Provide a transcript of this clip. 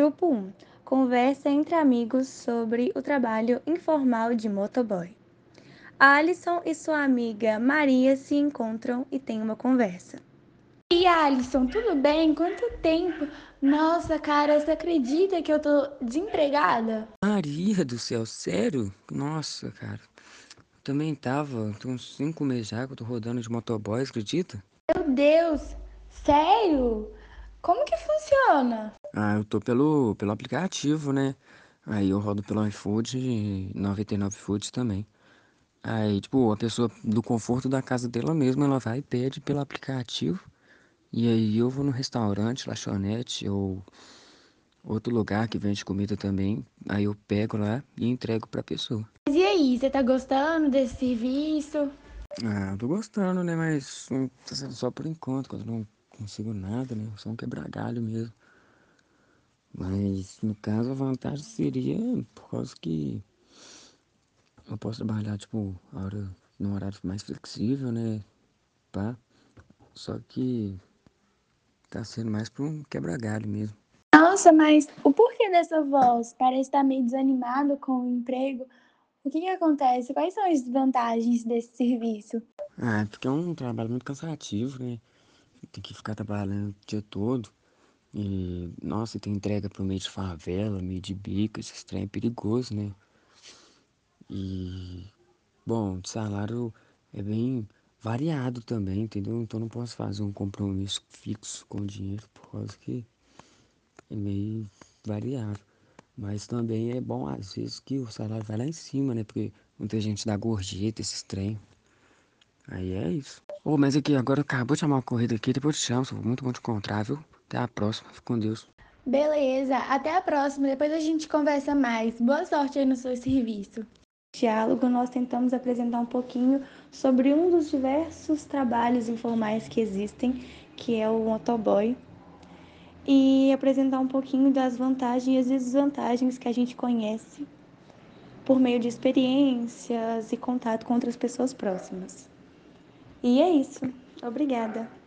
Grupo 1 Conversa entre amigos sobre o trabalho informal de motoboy. Alisson e sua amiga Maria se encontram e têm uma conversa. E Alisson, tudo bem? Quanto tempo? Nossa, cara, você acredita que eu tô desempregada? Maria do céu, sério? Nossa, cara. Eu também tava, tem uns cinco meses já que eu tô rodando de motoboy, acredita? Meu Deus, sério? Como que funciona? Ah, eu tô pelo, pelo aplicativo, né? Aí eu rodo pelo iFood e 99 Foods também. Aí, tipo, a pessoa do conforto da casa dela mesma, ela vai e pede pelo aplicativo. E aí eu vou no restaurante, lanchonete ou outro lugar que vende comida também. Aí eu pego lá e entrego pra pessoa. Mas e aí, você tá gostando desse serviço? Ah, eu tô gostando, né? Mas hum, tá só por enquanto, quando eu não consigo nada, né? Só um quebra-galho mesmo. Mas no caso a vantagem seria por causa que eu posso trabalhar, tipo, a hora, num horário mais flexível, né? Pá. Só que tá sendo mais por um quebra-galho mesmo. Nossa, mas o porquê dessa voz? Parece estar meio desanimado com o emprego. O que que acontece? Quais são as vantagens desse serviço? Ah, é porque é um trabalho muito cansativo, né? Tem que ficar trabalhando o dia todo. E, nossa, tem entrega pro meio de favela, meio de bico, esse trem é perigoso, né? E, bom, o salário é bem variado também, entendeu? Então não posso fazer um compromisso fixo com o dinheiro, por causa que é meio variado. Mas também é bom, às vezes, que o salário vai lá em cima, né? Porque muita gente dá gorjeta, esses trem. Aí é isso. Ô, mas aqui, agora acabou de chamar uma corrida aqui, depois eu te chamo, foi muito bom te encontrar, viu? Até a próxima, fica com Deus. Beleza, até a próxima. Depois a gente conversa mais. Boa sorte aí no seu serviço. diálogo, nós tentamos apresentar um pouquinho sobre um dos diversos trabalhos informais que existem, que é o motoboy, e apresentar um pouquinho das vantagens e desvantagens que a gente conhece por meio de experiências e contato com outras pessoas próximas. E é isso. Obrigada.